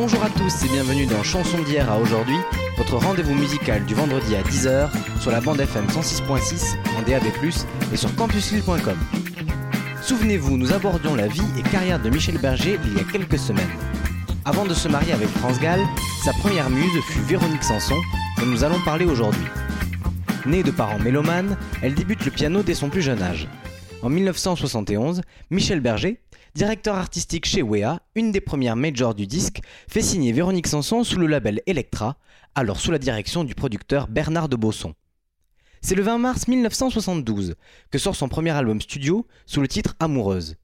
Bonjour à tous et bienvenue dans Chanson d'hier à aujourd'hui, votre rendez-vous musical du vendredi à 10h sur la bande FM 106.6 en DAB+, et sur campuslille.com. Souvenez-vous, nous abordions la vie et carrière de Michel Berger il y a quelques semaines. Avant de se marier avec France Gall, sa première muse fut Véronique Sanson, dont nous allons parler aujourd'hui. Née de parents mélomanes, elle débute le piano dès son plus jeune âge. En 1971, Michel Berger, directeur artistique chez Wea, une des premières majors du disque, fait signer Véronique Sanson sous le label Electra, alors sous la direction du producteur Bernard de Bosson. C'est le 20 mars 1972 que sort son premier album studio sous le titre Amoureuse.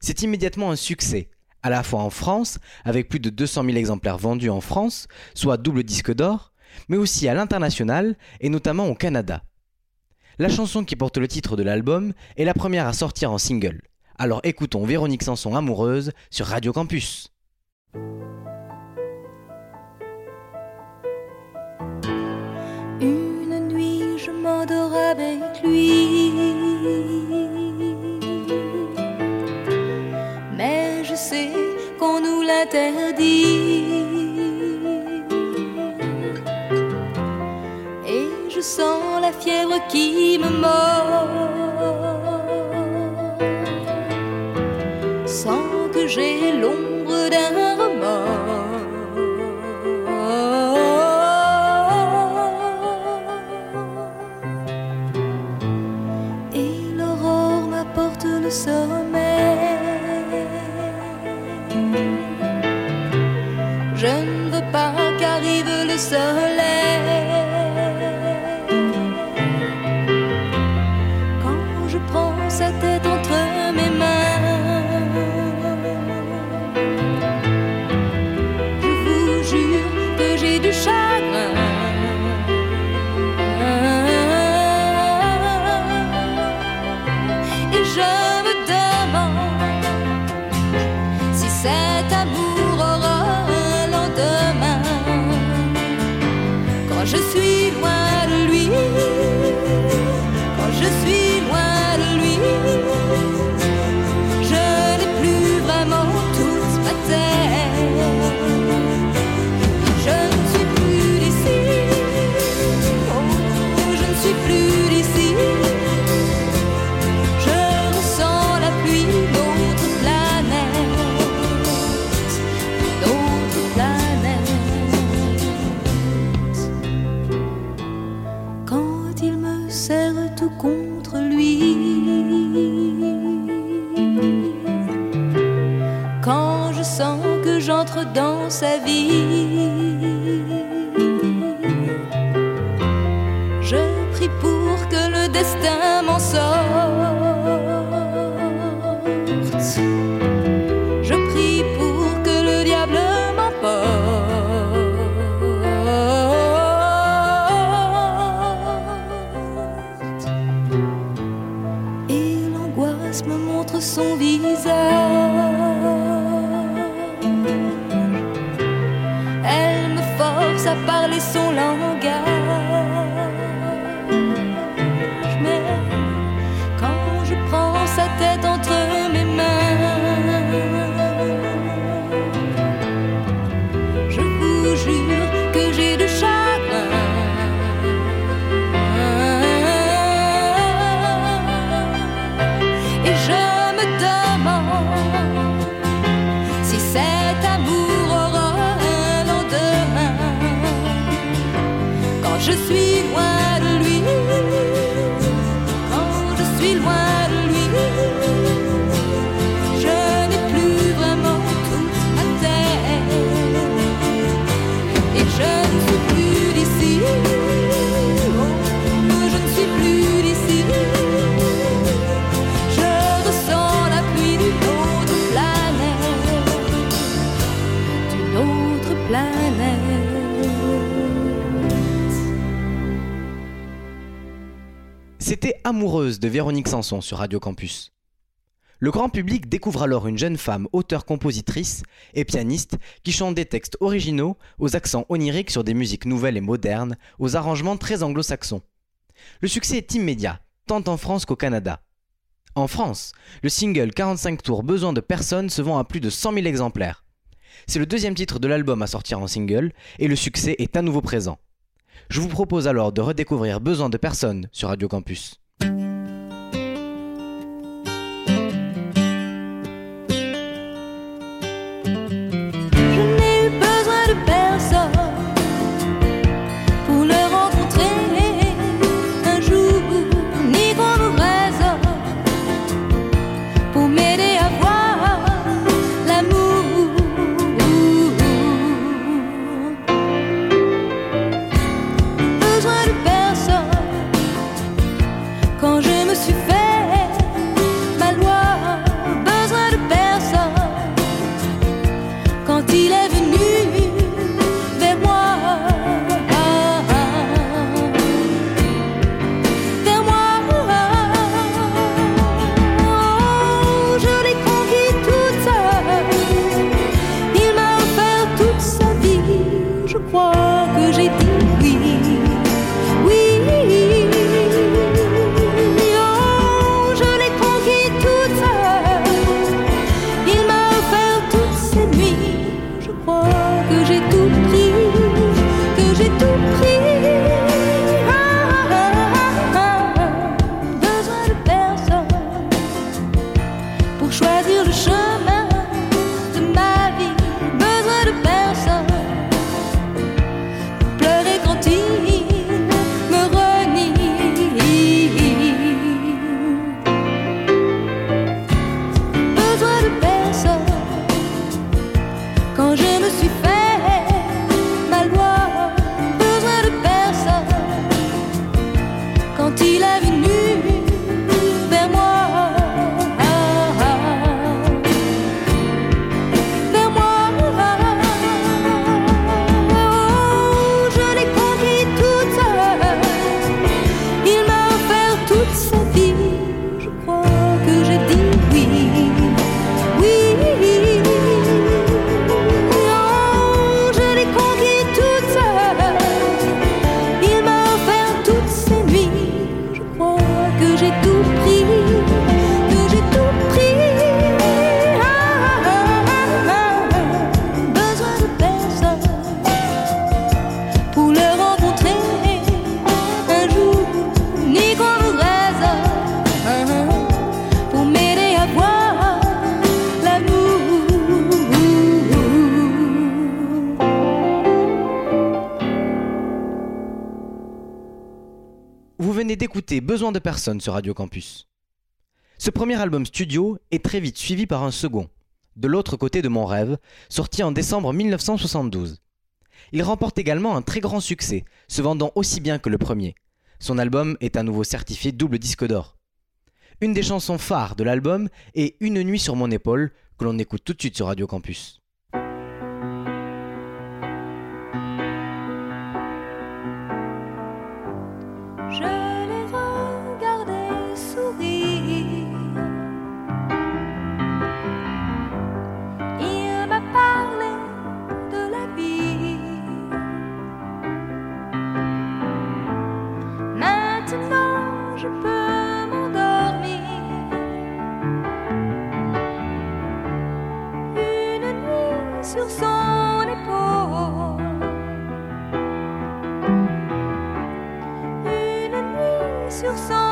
C'est immédiatement un succès, à la fois en France, avec plus de 200 000 exemplaires vendus en France, soit double disque d'or, mais aussi à l'international et notamment au Canada. La chanson qui porte le titre de l'album est la première à sortir en single. Alors écoutons Véronique Sanson amoureuse sur Radio Campus. Une nuit, je m'endors avec lui. Mais je sais qu'on nous l'interdit. Et je sens la fièvre qui me mord. Sans que j'ai l'ombre d'un remords. Et l'aurore m'apporte le sommeil. Je ne veux pas qu'arrive le soleil. amoureuse de Véronique Sanson sur Radio Campus. Le grand public découvre alors une jeune femme auteure-compositrice et pianiste qui chante des textes originaux aux accents oniriques sur des musiques nouvelles et modernes, aux arrangements très anglo-saxons. Le succès est immédiat, tant en France qu'au Canada. En France, le single 45 tours Besoin de personne se vend à plus de 100 000 exemplaires. C'est le deuxième titre de l'album à sortir en single et le succès est à nouveau présent. Je vous propose alors de redécouvrir Besoin de personne sur Radio Campus. besoin de personnes sur Radio Campus. Ce premier album studio est très vite suivi par un second, De l'autre côté de mon rêve, sorti en décembre 1972. Il remporte également un très grand succès, se vendant aussi bien que le premier. Son album est à nouveau certifié double disque d'or. Une des chansons phares de l'album est Une nuit sur mon épaule, que l'on écoute tout de suite sur Radio Campus. sur son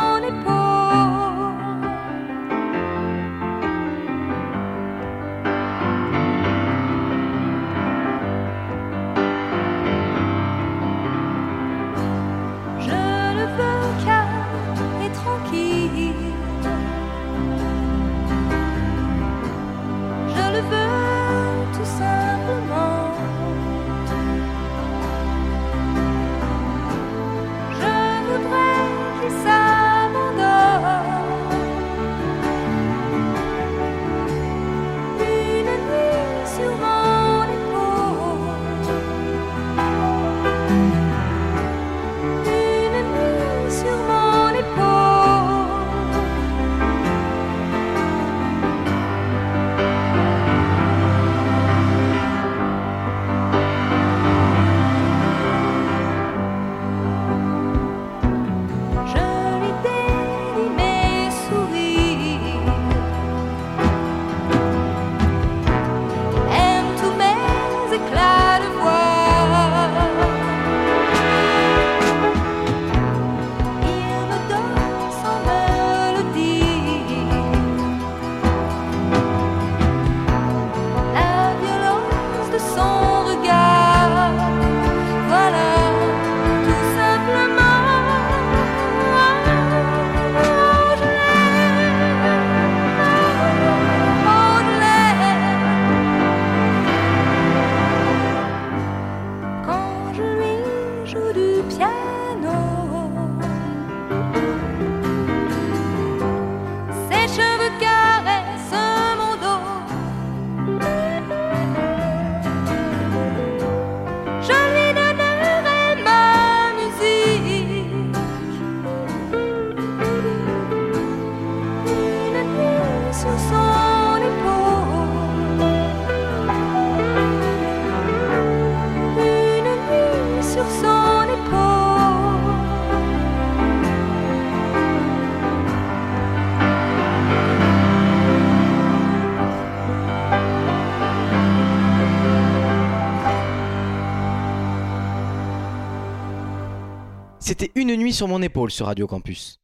C'était Une nuit sur mon épaule sur Radio Campus.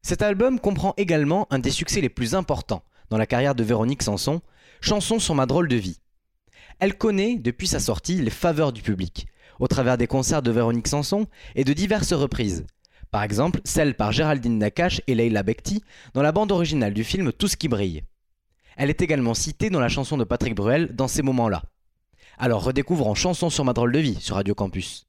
Cet album comprend également un des succès les plus importants dans la carrière de Véronique Sanson, Chanson sur ma drôle de vie. Elle connaît, depuis sa sortie, les faveurs du public, au travers des concerts de Véronique Sanson et de diverses reprises. Par exemple, celle par Géraldine Nakache et Leila Bekti dans la bande originale du film Tout ce qui brille. Elle est également citée dans la chanson de Patrick Bruel dans ces moments-là. Alors redécouvrons Chanson sur ma drôle de vie sur Radio Campus.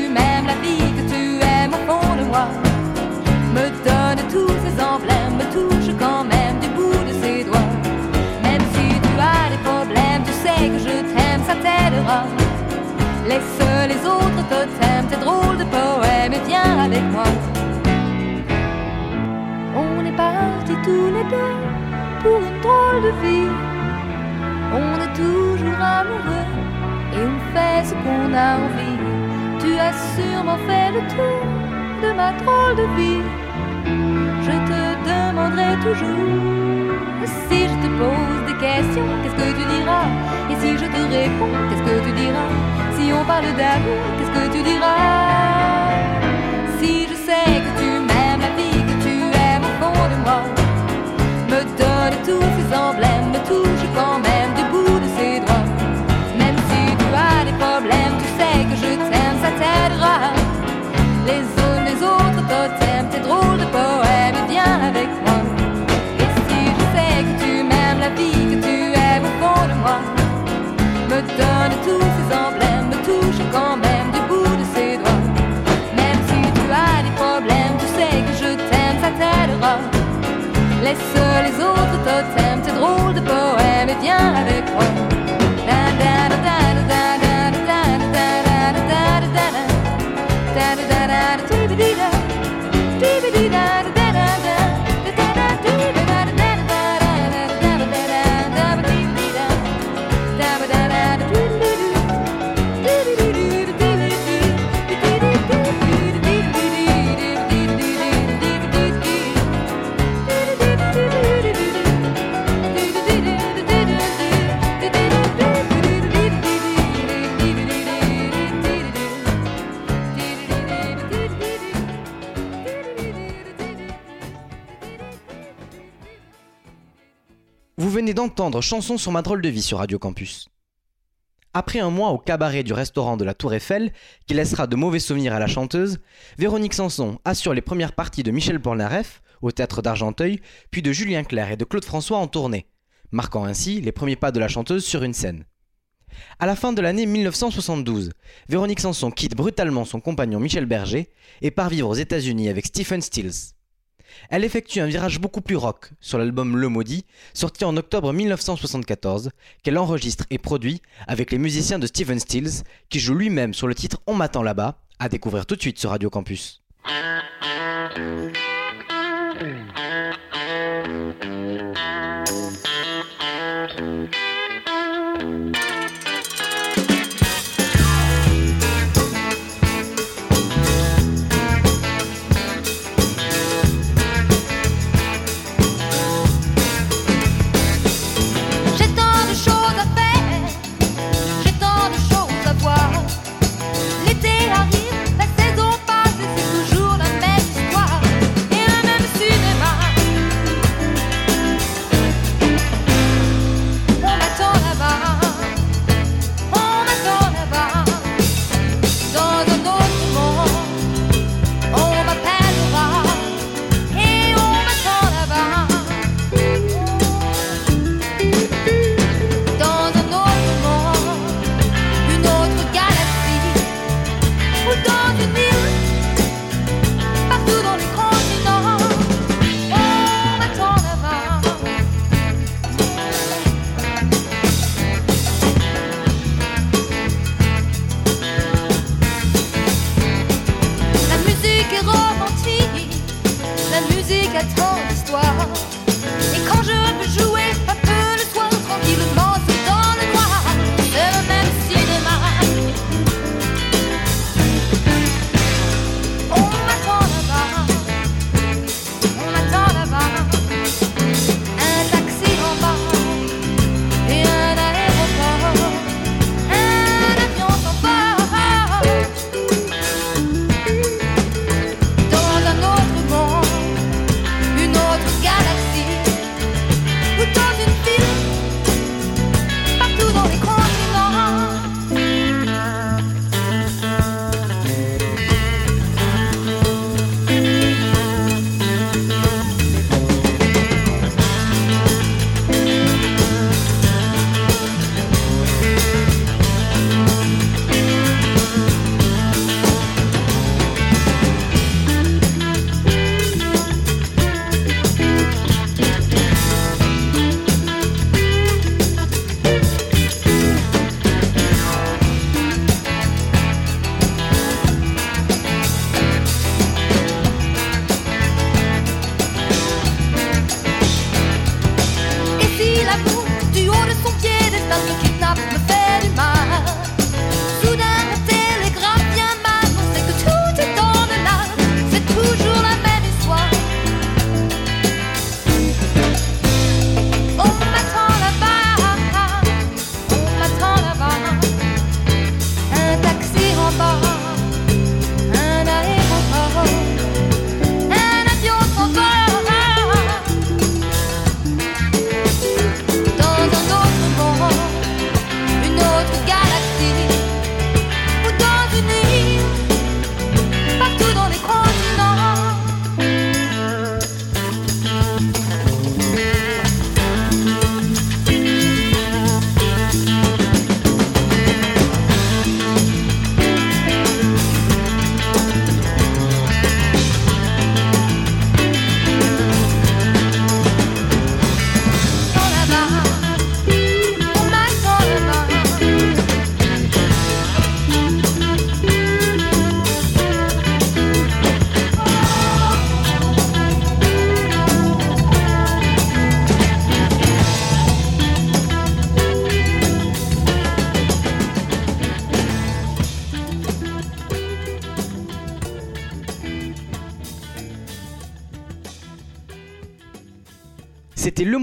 me donne tous ces emblèmes, me touche quand même du bout de ses doigts. Même si tu as des problèmes, tu sais que je t'aime, ça t'aidera. Laisse les autres totems, tes drôles de poèmes et viens avec moi. On est partis tous les deux pour une drôle de vie. On est toujours amoureux et on fait ce qu'on a envie. Tu as sûrement fait le tour de ma drôle de vie. Je te demanderai toujours si je te pose des questions, qu'est-ce que tu diras? Et si je te réponds, qu'est-ce que tu diras? Si on parle d'amour, qu'est-ce que tu diras? Si je sais que tu m'aimes la vie, que tu aimes au fond de moi, me donne tous ces emblèmes, me Les autres totems, tes drôles de poèmes, et viens avec moi. Venez d'entendre Chanson sur ma drôle de vie sur Radio Campus. Après un mois au cabaret du restaurant de la Tour Eiffel, qui laissera de mauvais souvenirs à la chanteuse, Véronique Sanson assure les premières parties de Michel Polnareff au théâtre d'Argenteuil, puis de Julien Clerc et de Claude François en tournée, marquant ainsi les premiers pas de la chanteuse sur une scène. À la fin de l'année 1972, Véronique Sanson quitte brutalement son compagnon Michel Berger et part vivre aux États-Unis avec Stephen Stills. Elle effectue un virage beaucoup plus rock sur l'album Le Maudit, sorti en octobre 1974, qu'elle enregistre et produit avec les musiciens de Stephen Stills, qui joue lui-même sur le titre On m'attend là-bas, à découvrir tout de suite sur Radio Campus.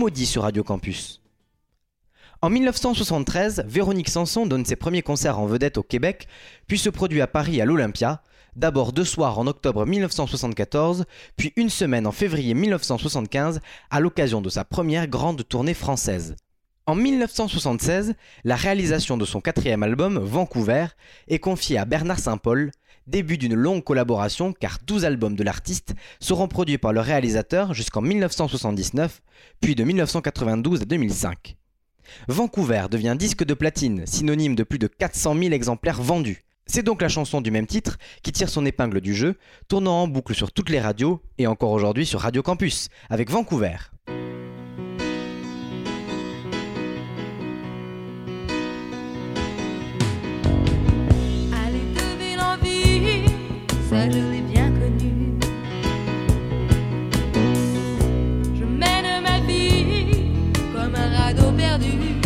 Maudit sur Radio Campus. En 1973, Véronique Sanson donne ses premiers concerts en vedette au Québec, puis se produit à Paris à l'Olympia, d'abord deux soirs en octobre 1974, puis une semaine en février 1975 à l'occasion de sa première grande tournée française. En 1976, la réalisation de son quatrième album, Vancouver, est confiée à Bernard Saint-Paul, début d'une longue collaboration car 12 albums de l'artiste seront produits par le réalisateur jusqu'en 1979, puis de 1992 à 2005. Vancouver devient disque de platine, synonyme de plus de 400 000 exemplaires vendus. C'est donc la chanson du même titre qui tire son épingle du jeu, tournant en boucle sur toutes les radios et encore aujourd'hui sur Radio Campus, avec Vancouver. Perdu.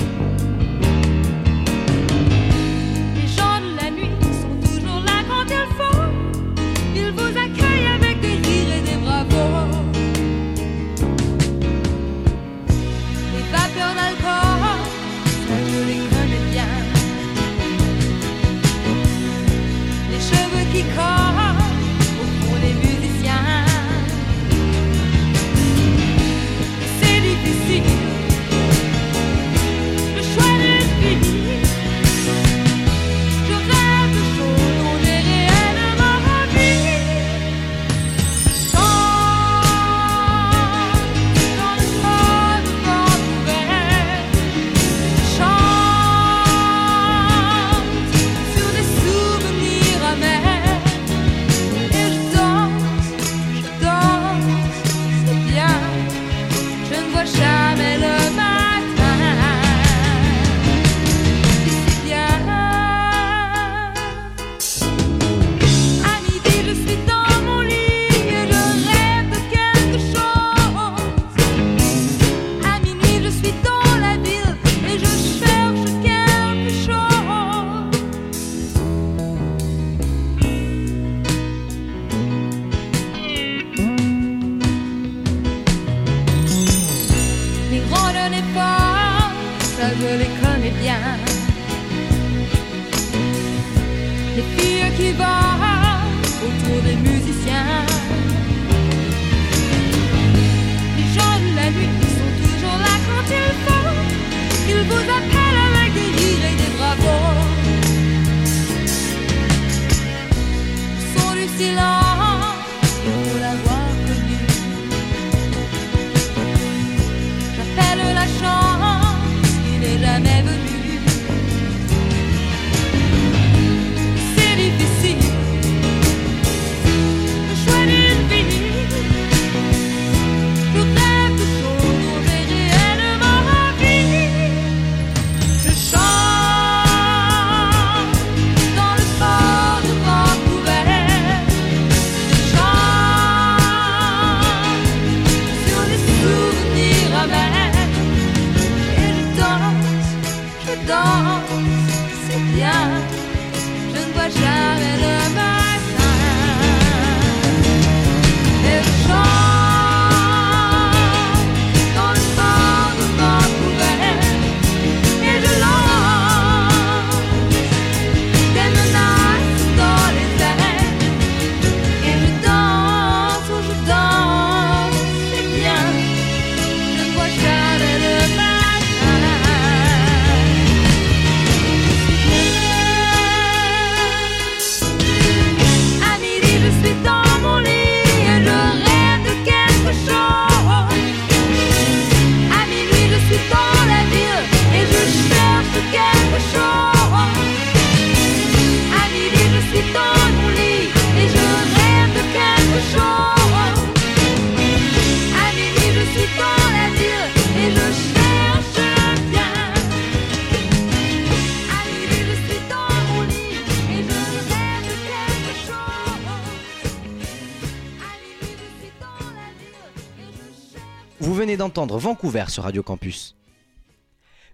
Vous venez d'entendre Vancouver sur Radio Campus.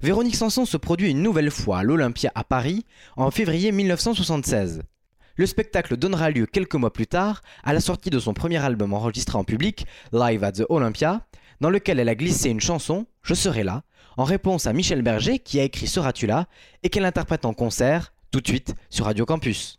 Véronique Sanson se produit une nouvelle fois à l'Olympia à Paris en février 1976. Le spectacle donnera lieu quelques mois plus tard à la sortie de son premier album enregistré en public, Live at the Olympia, dans lequel elle a glissé une chanson, Je serai là, en réponse à Michel Berger qui a écrit Seras-tu là et qu'elle interprète en concert, tout de suite, sur Radio Campus.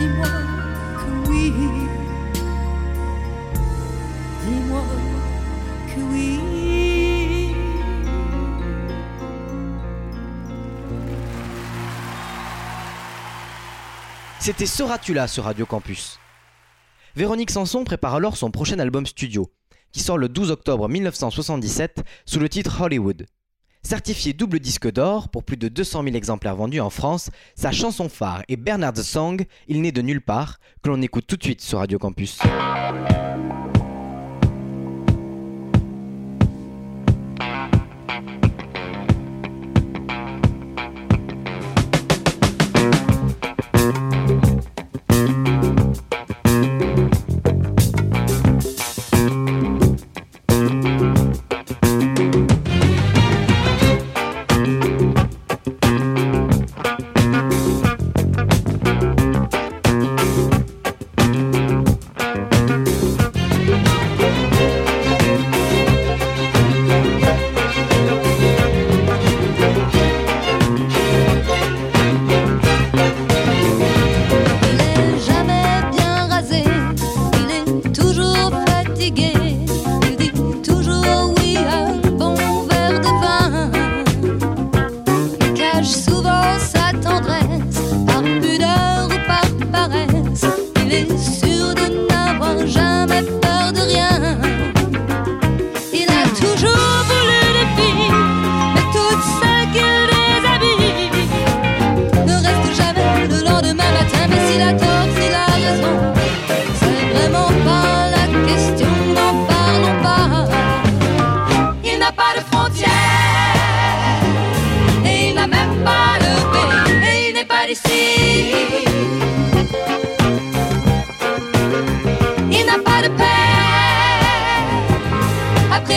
Dis-moi que oui. Dis-moi que oui. C'était Soratula sur Radio Campus. Véronique Sanson prépare alors son prochain album studio, qui sort le 12 octobre 1977 sous le titre Hollywood. Certifié double disque d'or pour plus de 200 000 exemplaires vendus en France, sa chanson phare est Bernard's Song, Il n'est de nulle part, que l'on écoute tout de suite sur Radio Campus.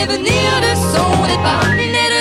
souvenir de son départ. Il est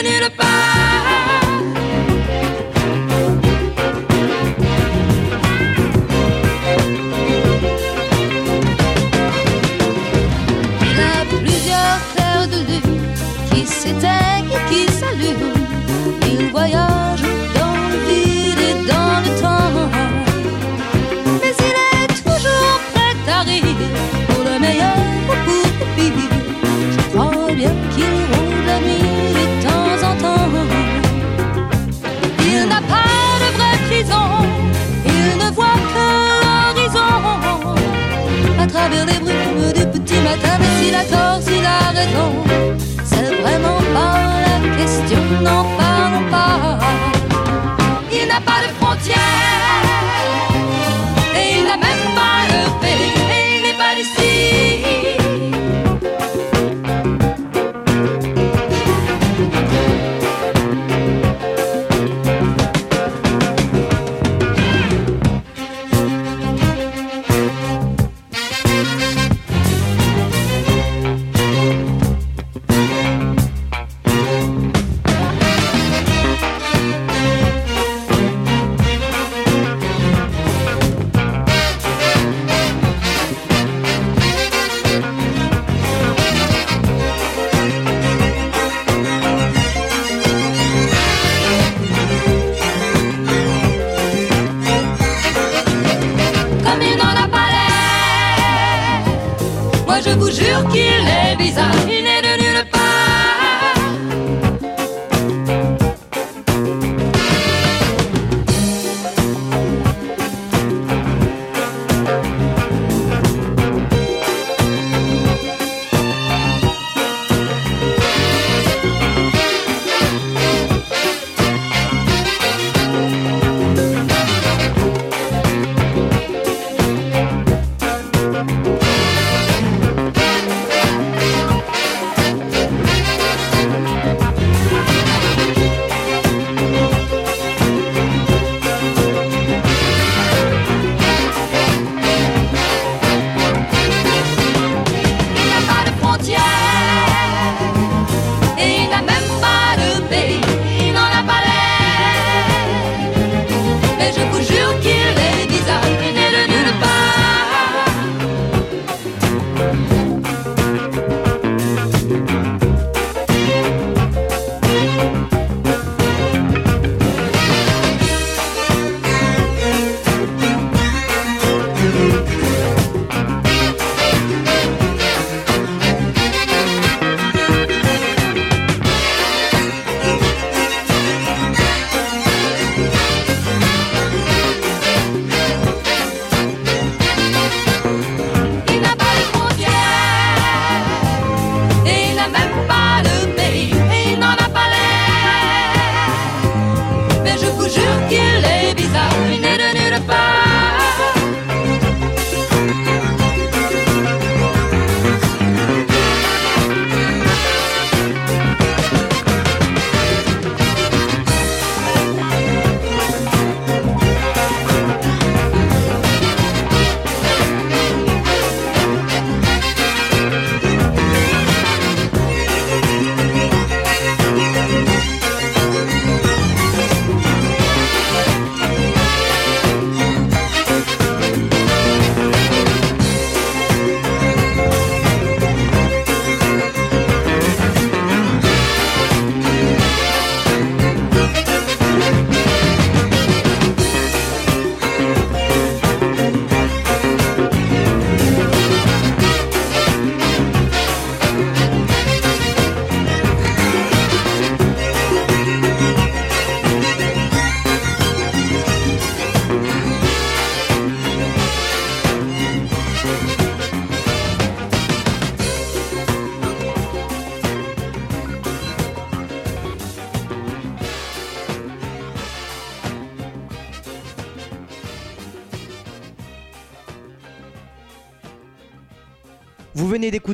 travers les brumes du petit matin, mais s'il a tort, s'il a raison,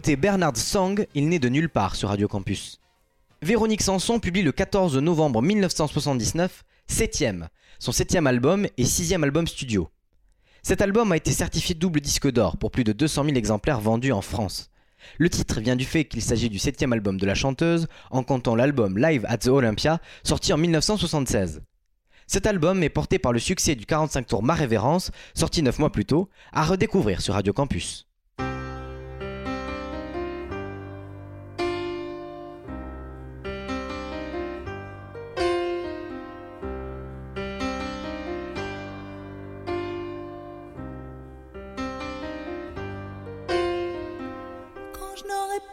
Bernard Song, Il n'est de nulle part sur Radio Campus. Véronique Sanson publie le 14 novembre 1979 Septième, son septième album et sixième album studio. Cet album a été certifié double disque d'or pour plus de 200 000 exemplaires vendus en France. Le titre vient du fait qu'il s'agit du septième album de la chanteuse, en comptant l'album Live at the Olympia, sorti en 1976. Cet album est porté par le succès du 45 tours Ma Révérence, sorti 9 mois plus tôt, à redécouvrir sur Radio Campus.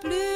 plus.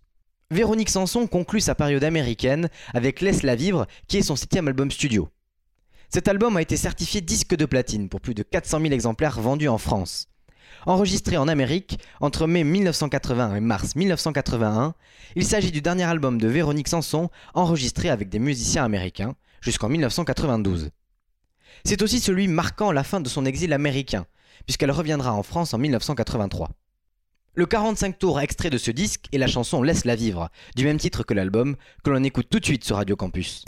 Véronique Sanson conclut sa période américaine avec Laisse-la vivre, qui est son septième album studio. Cet album a été certifié disque de platine pour plus de 400 000 exemplaires vendus en France. Enregistré en Amérique entre mai 1981 et mars 1981, il s'agit du dernier album de Véronique Sanson enregistré avec des musiciens américains jusqu'en 1992. C'est aussi celui marquant la fin de son exil américain, puisqu'elle reviendra en France en 1983. Le 45 tours extrait de ce disque est la chanson Laisse-la vivre, du même titre que l'album, que l'on écoute tout de suite sur Radio Campus.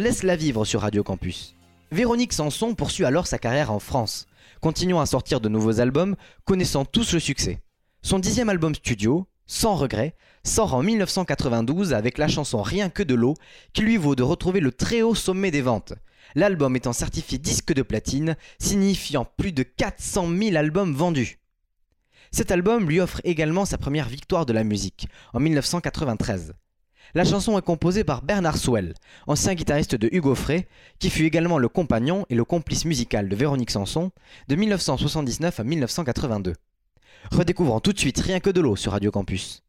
Laisse-la vivre sur Radio Campus. Véronique Sanson poursuit alors sa carrière en France, continuant à sortir de nouveaux albums, connaissant tous le succès. Son dixième album studio, Sans regret, sort en 1992 avec la chanson Rien que de l'eau, qui lui vaut de retrouver le très haut sommet des ventes. L'album étant certifié disque de platine, signifiant plus de 400 000 albums vendus. Cet album lui offre également sa première victoire de la musique, en 1993. La chanson est composée par Bernard Souel, ancien guitariste de Hugo Frey, qui fut également le compagnon et le complice musical de Véronique Sanson de 1979 à 1982. Redécouvrons tout de suite Rien que de l'eau sur Radio Campus.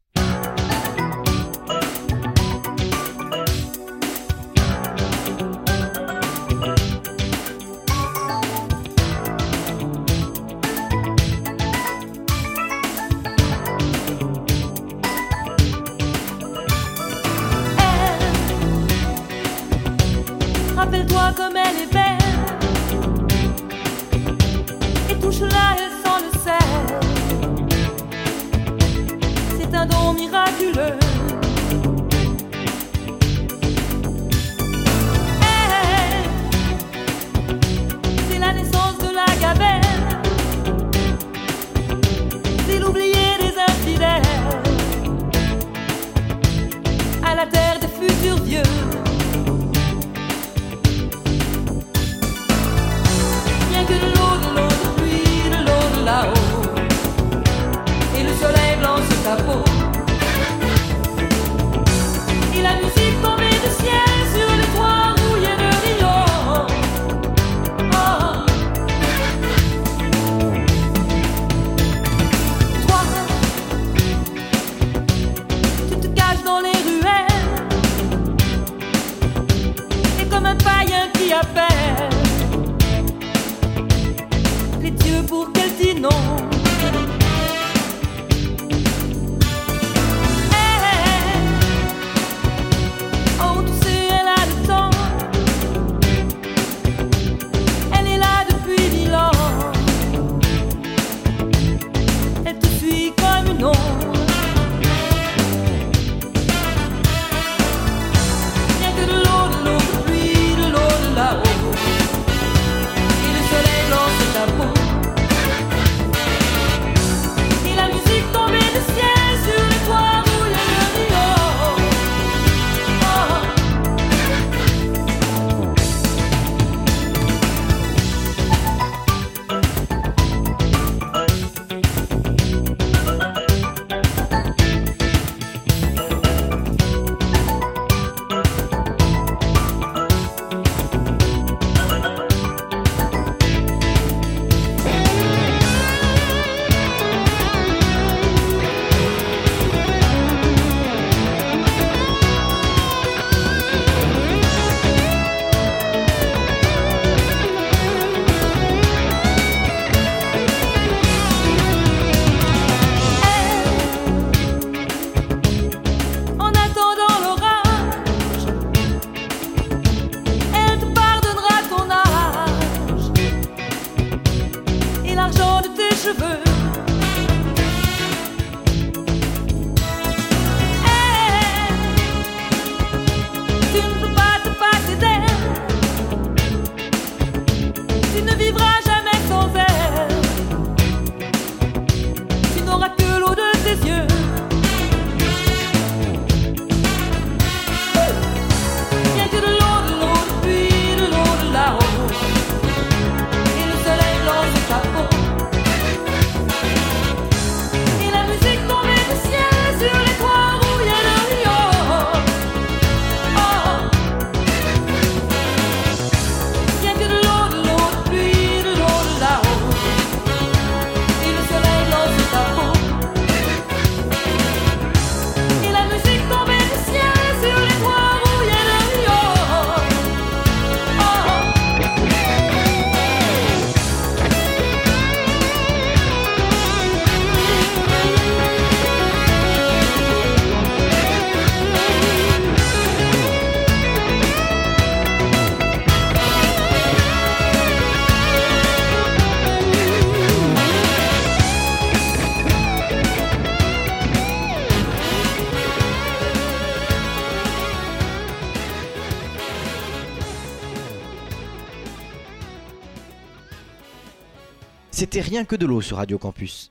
C'était rien que de l'eau sur Radio Campus.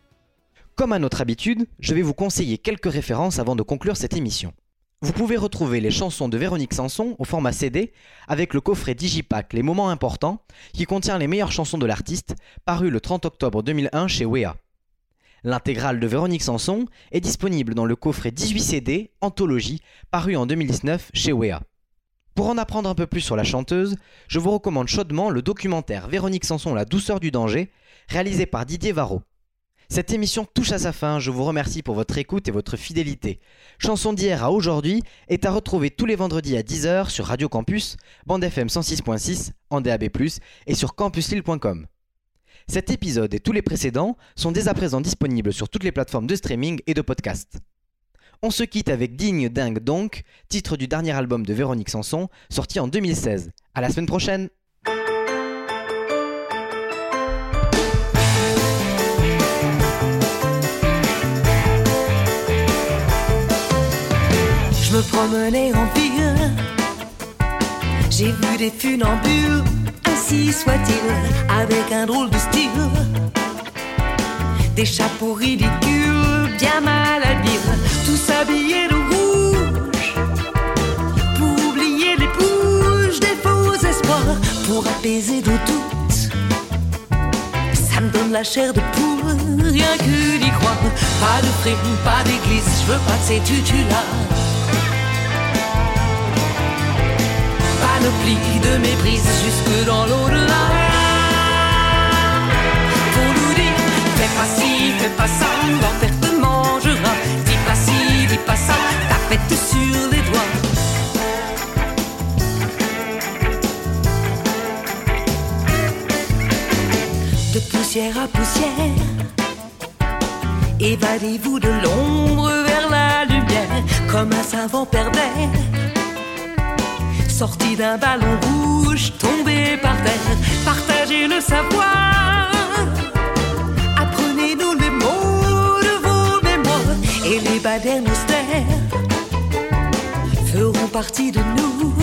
Comme à notre habitude, je vais vous conseiller quelques références avant de conclure cette émission. Vous pouvez retrouver les chansons de Véronique Sanson au format CD avec le coffret Digipack Les Moments Importants qui contient les meilleures chansons de l'artiste, paru le 30 octobre 2001 chez Wea. L'intégrale de Véronique Sanson est disponible dans le coffret 18 CD Anthologie paru en 2019 chez Wea. Pour en apprendre un peu plus sur la chanteuse, je vous recommande chaudement le documentaire Véronique Sanson La douceur du danger, réalisé par Didier Varro. Cette émission touche à sa fin, je vous remercie pour votre écoute et votre fidélité. Chanson d'hier à aujourd'hui est à retrouver tous les vendredis à 10h sur Radio Campus, bande FM 106.6, en DAB+, et sur campuslille.com. Cet épisode et tous les précédents sont dès à présent disponibles sur toutes les plateformes de streaming et de podcast. On se quitte avec Digne Dingue Donc, titre du dernier album de Véronique Sanson, sorti en 2016. À la semaine prochaine Je me promenais en ville, j'ai vu des funambules, ainsi soit-il, avec un drôle de style. Des chapeaux ridicules, bien mal habiles, tous habillés de rouge. Pour oublier les bouges, des faux espoirs, pour apaiser nos doutes. Ça me donne la chair de poule, rien que d'y croire. Pas de frime, pas d'église, je veux pas de ces tutus-là. Panoplie de méprise jusque dans l'au-delà. Pour nous dire, fais pas ci, fais pas ça, l'enfer te mangera. Dis pas ci, dis pas ça, tapette sur les doigts. De poussière à poussière, évadez-vous de l'ombre vers la lumière, comme un savant perdait sorti d'un ballon rouge, tombé par terre, partagez le savoir. Apprenez-nous les mots de vos mémoires et les baleines austères feront partie de nous,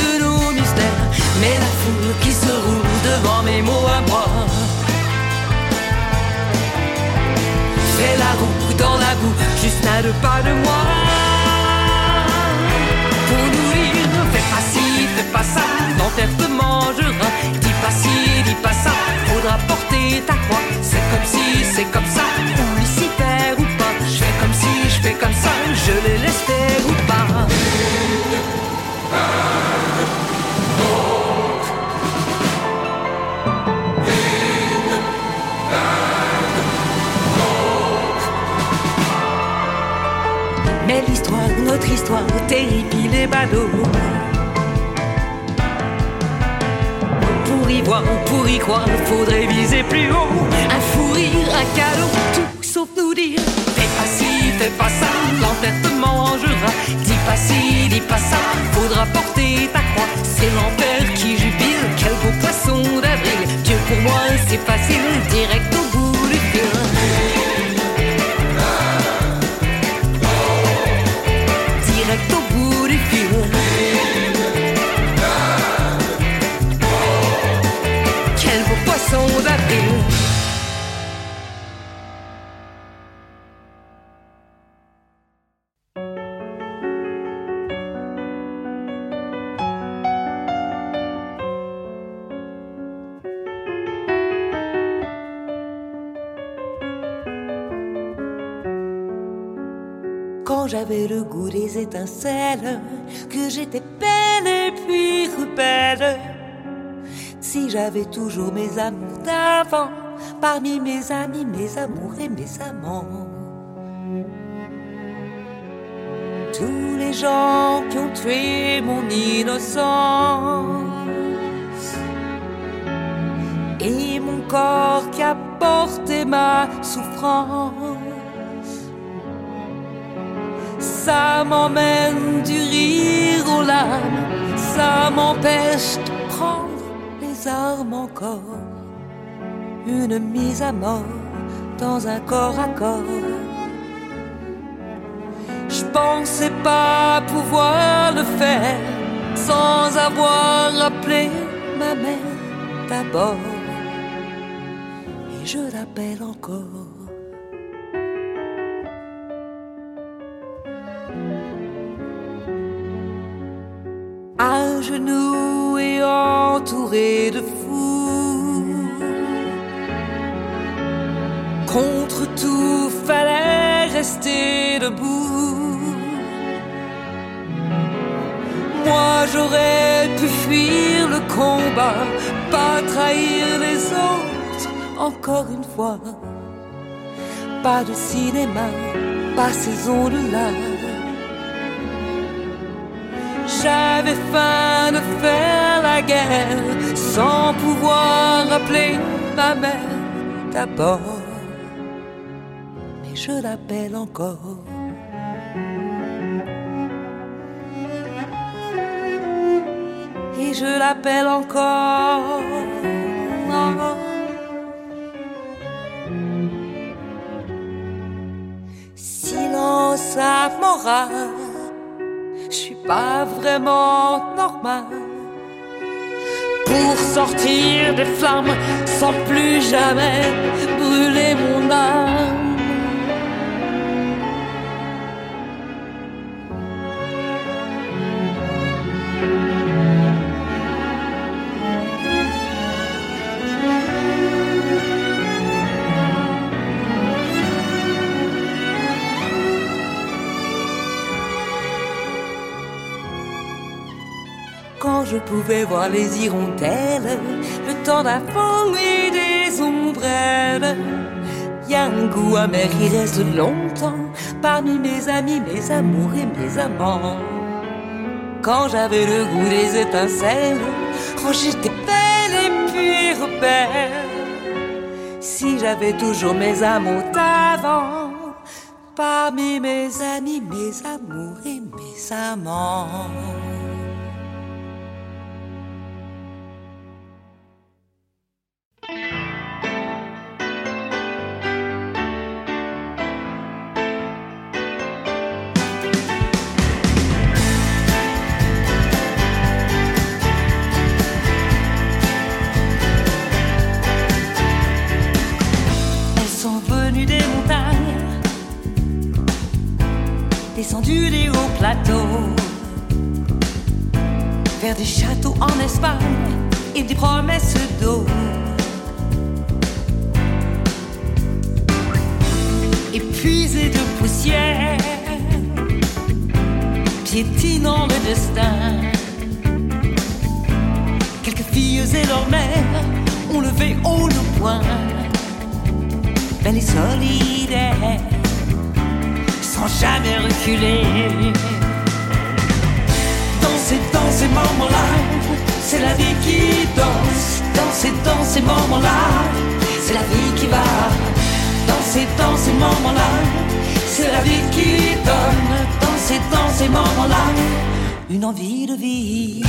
de nos mystères. Mais la foule qui se roule devant mes mots à moi fait la roue dans la boue, juste à deux pas de moi. Pas ça, l'enfer te mangera. Dis pas ci, dis pas ça, faudra porter ta croix. C'est comme si, c'est comme ça, publicitaire ou pas. Je fais comme si, je fais comme ça, je les laisse faire ou pas. Mais l'histoire, notre histoire, terrifie les badauds. Pour y voir, pour y croire, faudrait viser plus haut. Un fou rire, un cadeau, tout sauf nous dire. Fais pas ci, fais pas ça, te mangera. Dis pas ci, dis pas ça, faudra porter ta croix. C'est l'enfer qui jubile, quel beau poisson d'avril. Dieu pour moi, c'est facile, direct au bout du cœur. Quand j'avais le goût des étincelles, que j'étais belle et puis rebelle si j'avais toujours mes amours d'avant, parmi mes amis, mes amours et mes amants. Tous les gens qui ont tué mon innocence et mon corps qui a porté ma souffrance. Ça m'emmène du rire aux larmes, ça m'empêche les armes encore. Une mise à mort dans un corps à corps. Je pensais pas pouvoir le faire sans avoir appelé ma mère d'abord je l'appelle encore. À genoux et entouré de fous, contre tout fallait rester debout. Moi j'aurais pu fuir le combat, pas trahir les autres encore une fois. Pas de cinéma, pas ces ondes-là. J'avais faim de faire la guerre sans pouvoir appeler ma mère d'abord. Mais je l'appelle encore. Et je l'appelle encore. morale. Je suis pas vraiment normal. Pour sortir des flammes sans plus jamais brûler mon âme. Je pouvais voir les hirondelles, le temps d'avant et des ombrelles. Y a un goût amer qui reste longtemps parmi mes amis, mes amours et mes amants. Quand j'avais le goût des étincelles, quand j'étais belle et puis rebelle. Si j'avais toujours mes amours d'avant, parmi mes amis, mes amours et mes amants. descendu des hauts plateaux, vers des châteaux en Espagne et des promesses d'eau. Épuisé de poussière, piétinant le destin. Quelques filles et leurs mères ont levé haut le poing, belle et solidaire jamais reculer. Dans ces temps ces moments-là, c'est la vie qui danse. Dans ces moments-là, c'est la vie qui va. Dans ces moments-là, c'est la vie qui donne. Danser dans ces moments-là, une envie de vivre.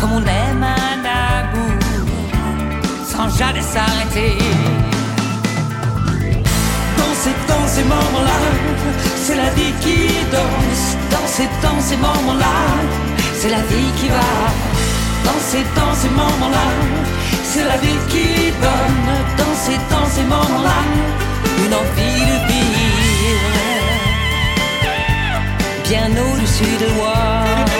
comme on aime un amour. jamais s'arrêter. Dans ces moments-là, c'est la vie qui danse. Dans ces moments-là, c'est la vie qui va. Dans ces moments-là, c'est la vie qui donne. Danser dans ces moments-là, une envie de vivre. Bien au-dessus de moi.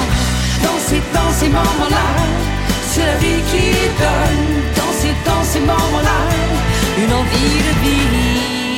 ces moments-là, c'est la vie qui donne, dans ces, dans ces moments-là, une envie de vivre.